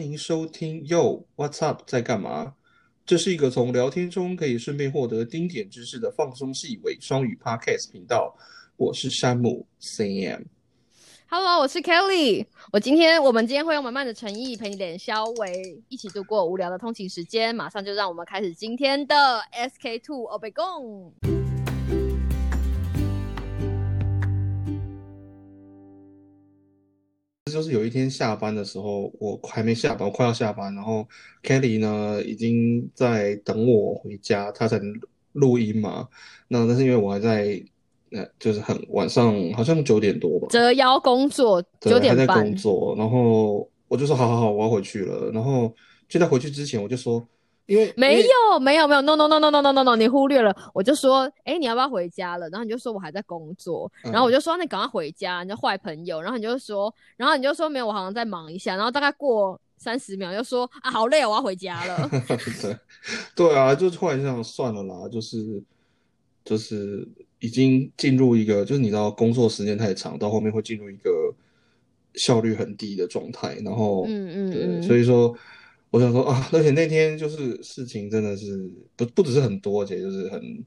欢迎收听 Yo What's Up 在干嘛？这是一个从聊天中可以顺便获得丁点知识的放松系伪双语 Podcast 频道。我是山姆 Sam。Hello，我是 Kelly。我今天我们今天会用满满的诚意陪你点消微，一起度过无聊的通勤时间。马上就让我们开始今天的 SK Two 欧贝贡。就是有一天下班的时候，我还没下班，我快要下班，然后 Kelly 呢已经在等我回家，他才能录音嘛。那但是因为我还在，呃，就是很晚上，好像九点多吧，折腰工作九点半工，作，然后我就说好好好，我要回去了。然后就在回去之前，我就说，因为没有没有没有，no no no no no no no no，你忽略了。我就说，哎、你要不要回家了？然后你就说我还在工作，然后我就说那你赶快回家，你就坏朋友。然后你就说，然后你就说没有，我好像在忙一下。然后大概过三十秒，又说啊好累哦，我要回家了。对对啊，就突然想算了啦，就是就是已经进入一个，就是你知道工作时间太长，到后面会进入一个效率很低的状态，然后，嗯嗯嗯所以说我想说啊，而且那天就是事情真的是不不只是很多，而且就是很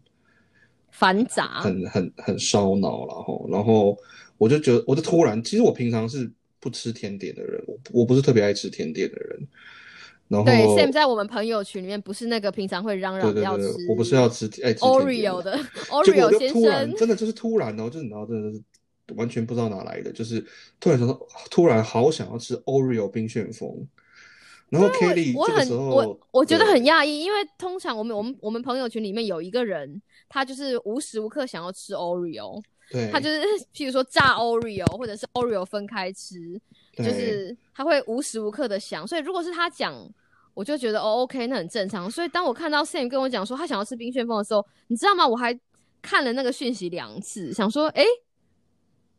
繁杂，很很很烧脑，然后然后我就觉得，我就突然，其实我平常是不吃甜点的人，我我不是特别爱吃甜点的人，然后对，Sam 在我们朋友群里面不是那个平常会嚷嚷要吃，我不是要吃爱吃甜点 Oreo 的。Oreo 先生，真的就是突然哦，就是你知道，真的是完全不知道哪来的，就是突然想到，突然好想要吃 Oreo 冰旋风，然后 Kelly 我很我我觉得很讶异，因为通常我们我们我们朋友群里面有一个人，他就是无时无刻想要吃 Oreo，对，他就是 譬如说炸 Oreo 或者是 Oreo 分开吃，就是他会无时无刻的想，所以如果是他讲。我就觉得哦，OK，那很正常。所以当我看到 Sam 跟我讲说他想要吃冰旋风的时候，你知道吗？我还看了那个讯息两次，想说，哎、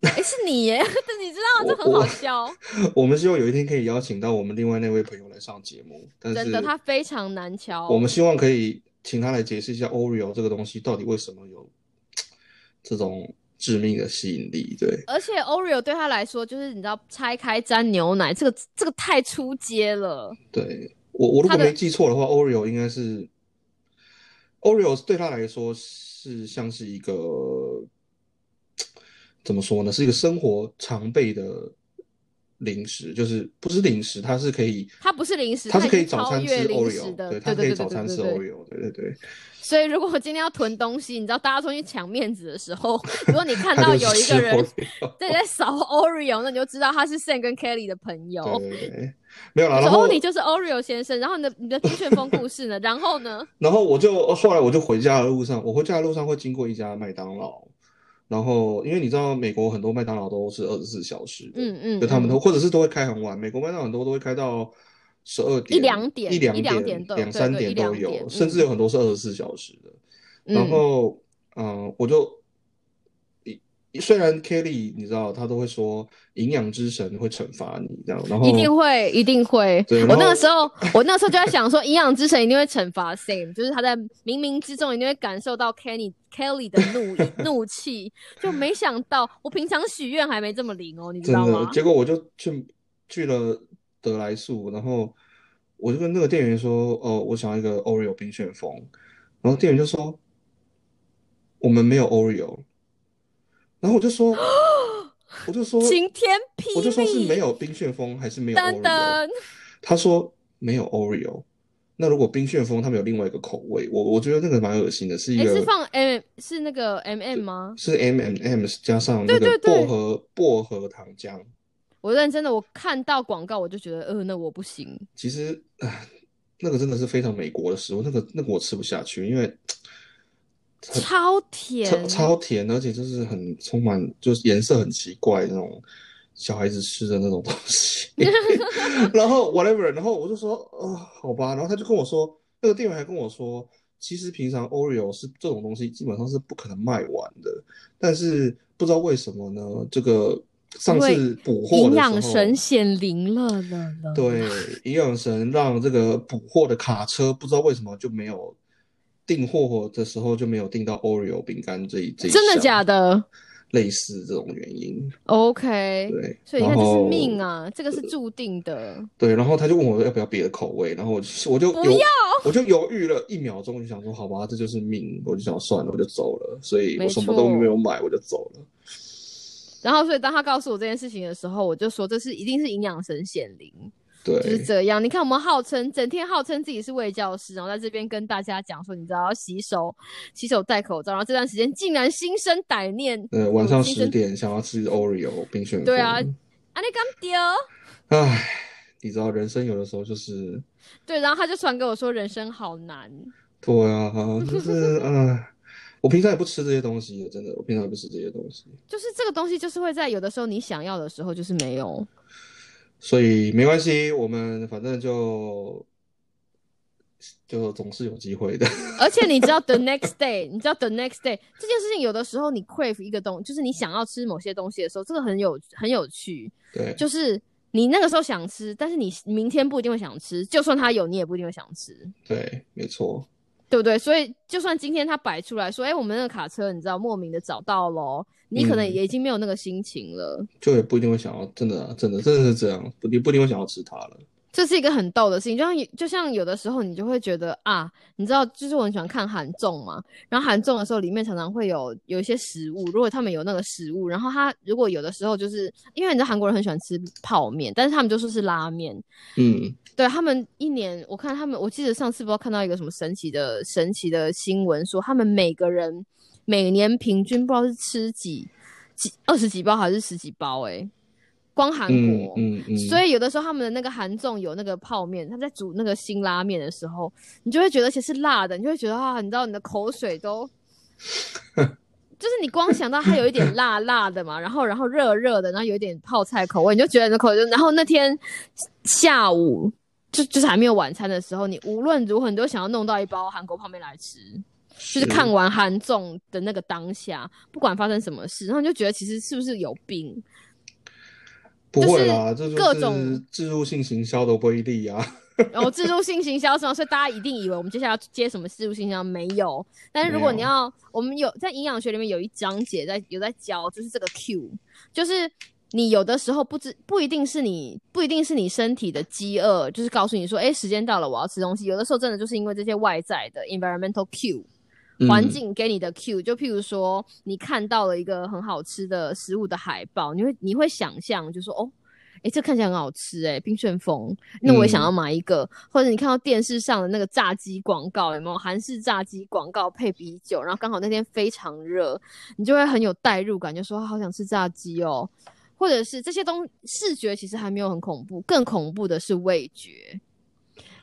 哎、是你耶！但你知道这很好笑，我们希望有一天可以邀请到我们另外那位朋友来上节目，但是真的，他非常难敲。我们希望可以请他来解释一下 Oreo 这个东西到底为什么有这种致命的吸引力，对。而且 Oreo 对他来说，就是你知道拆开沾牛奶，这个这个太出街了。对我，我如果没记错的话，Oreo 应该是 Oreo 对他来说是像是一个怎么说呢？是一个生活常备的零食，就是不是零食，它是可以，它不是零食，它是可以早餐吃 Oreo，的，对，它可以早餐吃。Oreo，对对对，所以如果我今天要囤东西，你知道大家出去抢面子的时候，如果你看到有一个人对在扫 Oreo，那你就知道他是 Sam 跟 Kelly 的朋友。对对对，没有啦。然后哦，你就是 Oreo 先生，然后你的你的冰旋风故事呢？然后呢？然后我就后来我就回家的路上，我回家的路上会经过一家麦当劳，然后因为你知道美国很多麦当劳都是二十四小时的，嗯嗯，嗯就他们都或者是都会开很晚，美国麦当劳很多都会开到十二点、一两点一两点两三点都有，甚至嗯。有很多是二十四小时的。然嗯。后，嗯、我就一虽然 Kelly 你知道他都会说营养之神会惩罚你这样，然后一定会，一定会。我那个时候，我那个时候就在想说，营养之神一定会惩罚 Sam，就是他在冥冥之中一定会感受到 Kenny Kelly 的怒 怒气。就没想到，我平常许愿还没这么灵哦，你知道吗，？结果我就去去了德来素，然后我就跟那个店员说，哦，我想要一个 Oreo 冰旋风，然后店员就说我们没有 Oreo，然后我就说，我就说，晴天霹雳！我就说是没有冰旋风还是没有噔 Oreo？噔，他说没有 Oreo。那如果冰旋风他们有另外一个口味，我我觉得那个蛮恶心的，是一哎，个是放 M 是那个 M M 吗？是 M M M 加上那个薄荷薄荷糖浆。我认真的，我看到广告我就觉得，呃，那我不行。其实，唉那个真的是非常美国的食物，那个那个我吃不下去，因为很超甜，超超甜，而且就是很充满，就是颜色很奇怪那种小孩子吃的那种东西。然后 whatever，然后我就说，哦，好吧，然后他就跟我说，那个店员还跟我说，其实平常 Oreo 是这种东西基本上是不可能卖完的，但是不知道为什么呢，这个上次补货营。养神显灵了了了。对，营养神让这个补货的卡车不知道为什么就没有订货的时候就没有订到 Oreo 饼干这一这一真的假的？类似这种原因。OK，对，所以你看这是命啊，这个是注定的。对，然后他就问我要不要别的口味，然后我就我就犹不要我就犹豫了一秒钟，就想说好吧，这就是命，我就想算了，我就走了，所以我什么都错没有买，我就走了。然后，所以当他告诉我这件事情的时候，我就说这是一定是营养神显灵，就是对，这样。你看，我们号称整天号称自己是卫教师，然后在这边跟大家讲说，你知道要洗手、洗手、戴口罩，然后这段时间竟然心生歹念，呃，晚上十点想要吃 Oreo 冰旋风，对啊啊，你敢丢？唉，你知道人生有的时候就是，对，然后他就传给我说，人生好难。对啊，就是唉，我平常也不吃这些东西，真的，我平常也不吃这些东西，就是这个东西，就是会在有的时候你想要的时候，就是没有。所以没关系，我们反正就就总是有机会的。而且你知道 the next day，你知道 the next day 这件事情，有的时候你 crave 一个东，就是你想要吃某些东西的时候，这个很有很有趣，对，就是你那个时候想吃，但是你明天不一定会想吃，就算它有，你也不一定会想吃，对，没错，对不对？所以就算今天他摆出来说，哎，我们那个卡车，你知道莫名的找到咯，你可能嗯也已经没有那个心情了。就也不一定会想要，真的啊，真的，真的是这样，不，你不一定会想要吃它了。这是一个很逗的事情，就像就像有的时候你就会觉得啊，你知道，就是我很喜欢看韩综嘛，然后韩综的时候里面常常会有有一些食物，如果他们有那个食物，然后他如果有的时候就是因为你知道韩国人很喜欢吃泡面，但是他们就说是拉面，嗯，对他们一年，我看他们，我记得上次不知道看到一个什么神奇的神奇的新闻，说他们每个人每年平均不知道是吃几几二十几包还是十几包、欸，光韩嗯国。嗯嗯，所以有的时候他们的那个韩粽有那个泡面，他们在煮那个辛拉面的时候，你就会觉得，其实是辣的，你就会觉得啊，你知道你的口水都，就是你光想到它有一点辣辣的嘛，然后然后热热的，然后有一点泡菜口味，你就觉得你的口水就，然后那天下午就就是还没有晚餐的时候，你无论如何你都想要弄到一包韩国泡面来吃。就是看完韩综的那个当下，不管发生什么事，然后你就觉得其实是不是有病？不会啦，这就是各种自入性行销的威力啊。然后自助性行销什么，所以大家一定以为我们接下来要接什么自助性行销，没有。但是如果你要，我们有在营养学里面有一章节在有在教，就是这个 Q，就是你有的时候不知不一定是你不一定是你身体的饥饿，就是告诉你说，哎，时间到了，我要吃东西。有的时候真的就是因为这些外在的 environmental Q，环嗯境给你的 Q，就譬如说你看到了一个很好吃的食物的海报，你会你会想象就说哦。诶，这看起来很好吃诶，冰旋风，那我也想要买一个。或者你看到电视上的那个炸鸡广告，有没有韩式炸鸡广告配啤酒？然后刚好那天非常热，你就会很有代入感，就说好想吃炸鸡哦。或者是这些东视觉其实还没有很恐怖，更恐怖的是味觉，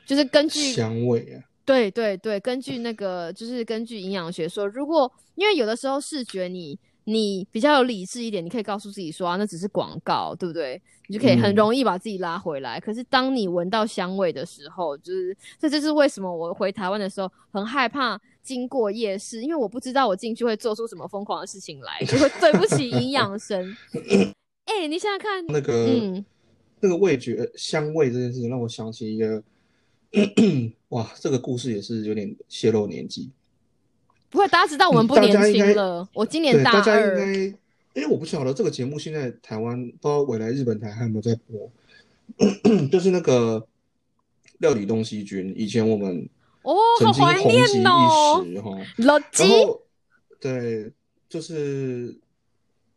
就是根据香味啊，对对对，根据那个就是根据营养学说，如果因为有的时候视觉你你比较有理智一点，你可以告诉自己说啊，那只是广告，对不对？你就可以很嗯容易把自己拉回来。可是当你闻到香味的时候，就是这就是为什么我回台湾的时候很害怕经过夜市，因为我不知道我进去会做出什么疯狂的事情来，就会对不起营养神。哎、你想想看，那个、嗯，那个味觉香味这件事情，让我想起一个，哇，这个故事也是有点泄露年纪。不会，大家知道我们不年轻了。我今年对，大大家应二，该，因为我不晓得这个节目现在台湾不知道未来日本台还有没有在播，就是那个料理东西君，以前我们哦，好怀念哦，哈。老鸡然，后对，就是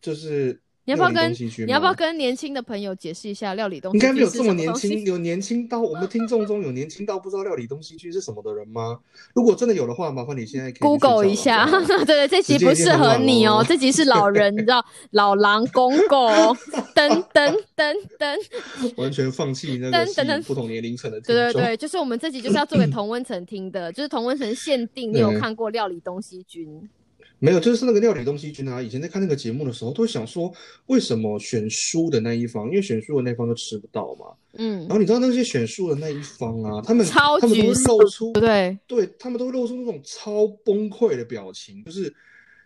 就是你要不要跟你要不要跟年轻的朋友解释一下料理东西应该没有是这么年轻，有年轻到我们听众中有年轻到不知道料理东西区是什么的人吗？如果真的有的话，麻烦你现在 Google 一下，对 对，这集不适合你哦，这集是老人，你知道，老狼公公，等等等等，完全放弃那个等等不同年龄层的。对对对，就是我们这集就是要做给同温层听的，就是同温层限定。你有看过料理东西君？没有，就是那个料理东西君啊，以前在看那个节目的时候，都会想说，为什么选输的那一方，因为选输的那一方都吃不到嘛。嗯然，后你知道那些选输的那一方啊，他们超他们都露出对不对？他们都会露出那种超崩溃的表情，就是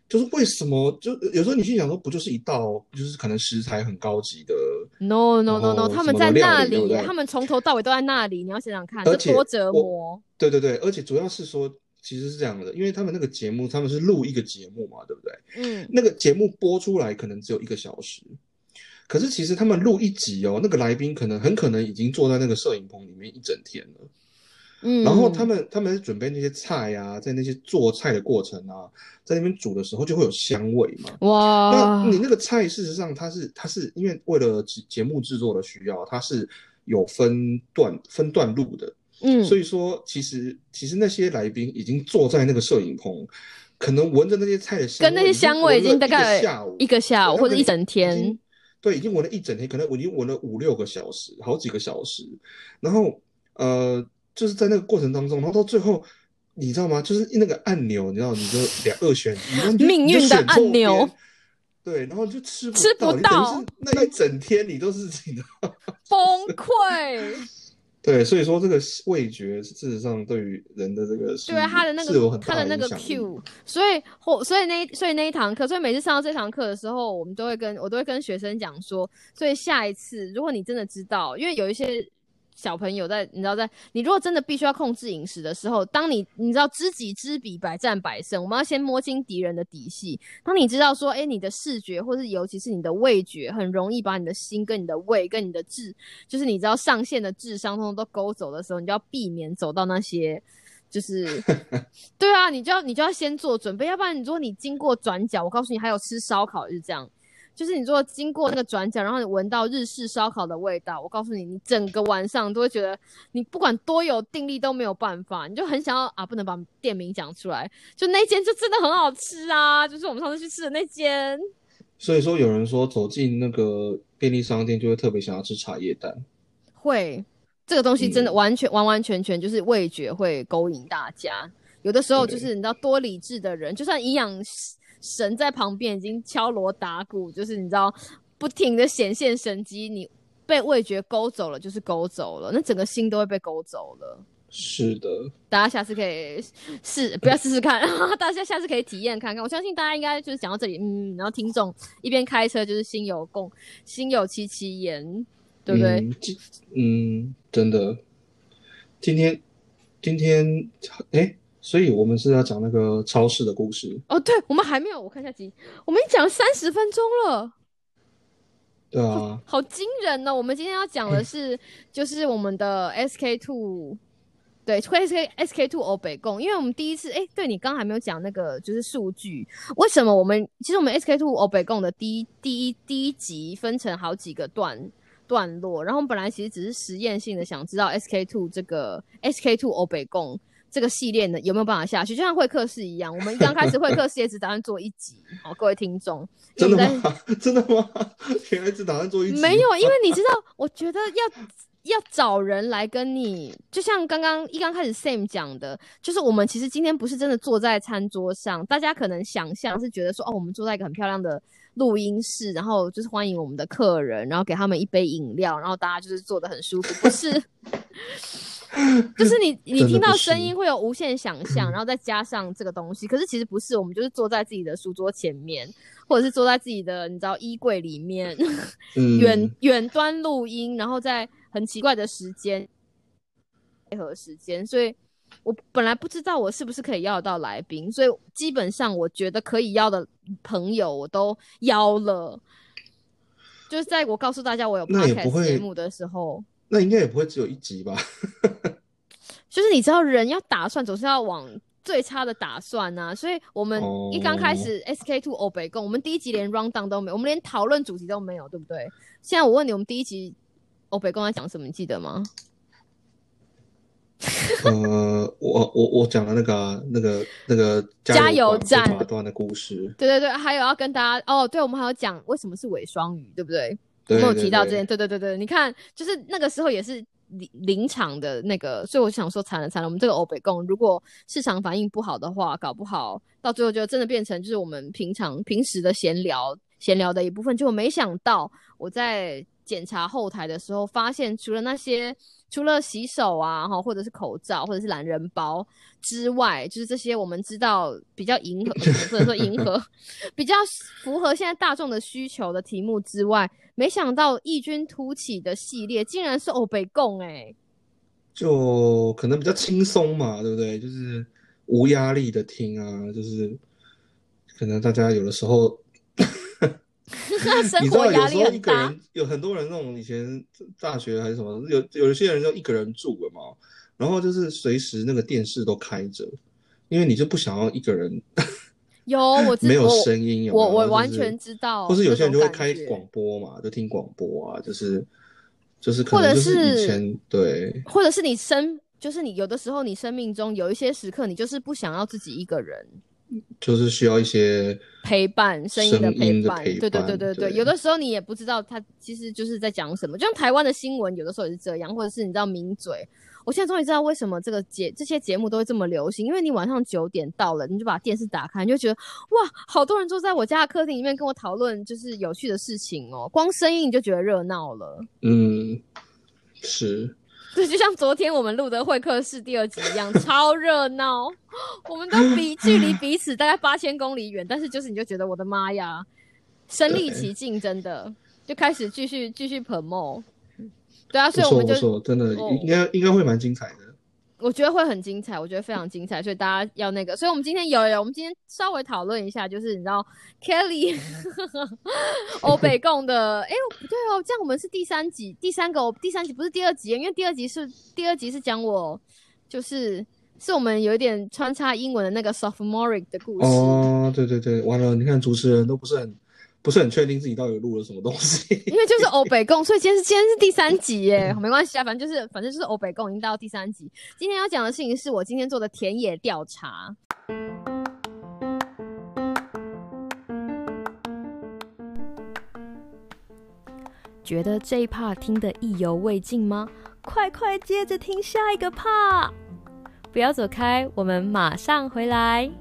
就是为什么？就有时候你心想说，不就是一道就是可能食材很高级的，No no no no，后他们在那里他们从头到尾都在那里，你要想想看，而且这多折我磨。对对对，而且主要是说其实是这样的，因为他们那个节目他们是录一个节目嘛，对不对？嗯，那个节目播出来可能只有一个小时，可是其实他们录一集哦，那个来宾可能很可能已经坐在那个摄影棚里面一整天了。嗯，然后他们他们准备那些菜啊，在那些做菜的过程啊，在那边煮的时候就会有香味嘛。哇，那你那个菜事实上它是它是因为为了节节目制作的需要，它是有分段分段录的。嗯，所以说，其实其实那些来宾已经坐在那个摄影棚，可能闻着那些菜的香味，跟那些香味已经大概下午一个下午或者一整天，对，已经闻了一整天，可能我已经闻了五六个小时，好几个小时。然后呃，就是在那个过程当中，然后到最后，你知道吗？就是那个按钮，你知道，你就两二选一，命运的按钮。对，然后你就吃不吃不到，那一整天你都是你的。崩溃。对，所以说这个味觉事实上对于人的这个对他的那是有个他的那个 Q，所以或所以那所以那一堂课，所以每次上到这堂课的时候，我们都会跟我都会跟学生讲说，所以下一次如果你真的知道，因为有一些小朋友在，你知道在你如果真的必须要控制饮食的时候，当你你知道知己知彼，百战百胜，我们要先摸清敌人的底细。当你知道说，哎，你的视觉或是尤其是你的味觉，很容易把你的心跟你的胃跟你的智，就是你知道上限的智商通通都勾走的时候，你就要避免走到那些。就是，对啊，你就要你就要先做准备，要不然你如果你经过转角，我告诉你，还有吃烧烤就是这样，就是你如果经过那个转角，然后你闻到日式烧烤的味道，我告诉你，你整个晚上都会觉得你不管多有定力都没有办法，你就很想要啊，不能把店名讲出来，就那间就真的很好吃啊，就是我们上次去吃的那间。所以说有人说走进那个便利商店就会特别想要吃茶叶蛋。会，这个东西真的嗯完全、完完全全就是味觉会勾引大家。有的时候就是你知道多理智的人，就算营养神在旁边已经敲锣打鼓，就是你知道不停的显现神机，你被味觉勾走了，就是勾走了，那整个心都会被勾走了。是的，大家下次可以试，不要试试看，大家下次可以体验看看。我相信大家应该就是讲到这里，嗯，然后听众一边开车就是心有共，心有戚戚焉，对不对？嗯，嗯，真的，今天今天哎，所以我们是要讲那个超市的故事，哦，对，我们还没有，我看一下集，我们已经讲了三十分钟了，对啊，好惊人哦！我们今天要讲的是，就是我们的 SK two，对，SK SK two 欧北共，因为我们第一次，哎，对你刚刚还没有讲那个就是数据，为什么我们其实我们 SK two 欧北共的第一第一第一集分成好几个段段落，然后我们本来其实只是实验性的想知道 SK two 这个 SK two 欧北共。这个系列呢有没有办法下去？就像会客室一样，我们刚开始会客室也只打算做一集，好，各位听众，因真的吗？真的吗？原来只打算做一集？没有，因为你知道，我觉得要要找人来跟你，就像刚刚一刚开始 Sam 讲的，就是我们其实今天不是真的坐在餐桌上，大家可能想象是觉得说，哦，我们坐在一个很漂亮的录音室，然后就是欢迎我们的客人，然后给他们一杯饮料，然后大家就是坐的很舒服，不是？就是你你听到声音会有无限想 象，然后再加上这个东西，可是其实不是，我们就是坐在自己的书桌前面，或者是坐在自己的你知道衣柜里面，嗯，远远端录音，然后在很奇怪的时间配合时间，所以我本来不知道我是不是可以要到来宾，所以基本上我觉得可以要的朋友我都邀了。就是在我告诉大家我有 podcast 节目的时候，那应该也不会只有一集吧？就是你知道人要打算总是要往最差的打算呐、所以我们一刚开始 SK two 欧北共，我们第一集连 round down 都没有，我们连讨论主题都没有，对不对？现在我问你，我们第一集欧北共在讲什么？你记得吗？呃，我我我讲了那个啊那个那个加油管被站拔断的故事，对对对，还有要跟大家哦，对，我们还有讲为什么是伪双鱼，对不对？有对对提到这件，对对对对，你看，就是那个时候也是临临场的那个，所以我想说，惨了惨了，我们这个欧北贡如果市场反应不好的话，搞不好到最后就真的变成就是我们平常平时的闲聊闲聊的一部分。结果没想到我在检查后台的时候，发现除了那些除了洗手啊，哈，或者是口罩，或者是懒人包之外，就是这些我们知道比较迎合，或者说迎合，比较符合现在大众的需求的题目之外，没想到异军突起的系列竟然是欧北共哎、就可能比较轻松嘛，对不对？就是无压力的听啊，就是可能大家有的时候。生活压力很大。个人有很多人那种以前大学还是什么，有有一些人就一个人住了嘛，然后就是随时那个电视都开着，因为你就不想要一个人有我知 没有声音有我我完全知道或是有些人就会开广播嘛，就听广播啊，就是就是可或者能就是是以前对或者是你生，就是你有的时候你生命中有一些时刻，你就是不想要自己一个人就是需要一些陪伴，声音的陪伴，对对对对，对有的时候你也不知道他其实就是在讲什么，就像台湾的新闻有的时候也是这样，或者是你知道名嘴。我现在终于知道为什么这个节这些节目都会这么流行，因为你晚上九点到了，你就把电视打开，你就觉得哇，好多人坐在我家的客厅里面跟我讨论就是有趣的事情哦，光声音你就觉得热闹了。嗯是 对，就像昨天我们录的会客室第二集一样，超热闹。我们都比距离彼此大概八千公里远，但是就是你就觉得我的妈呀，身临其境，真的就开始继续继续 promo。对啊，所以我们就真的哦应该应该会蛮精彩的。我觉得会很精彩，我觉得非常精彩，所以大家要那个。所以我们今天有有，我们今天稍微讨论一下，就是你知道 Kelly 欧北贡的，哎、不对哦，这样我们是第三集，第三个，第三集不是第二集，因为第二集是第二集是讲我，就是是我们有一点穿插英文的那个 sophomoric 的故事。哦，对对对，完了，你看主持人都不是很不是很确定自己到底录了什么东西。因为就是 欧北贡，所以今天是今天是第三集耶，没关系啊，反正就是反正就是欧北贡已经到第三集。今天要讲的事情是我今天做的田野调查。觉得这一 part 听得意犹未尽吗？快快接着听下一个 part！不要走开，我们马上回来。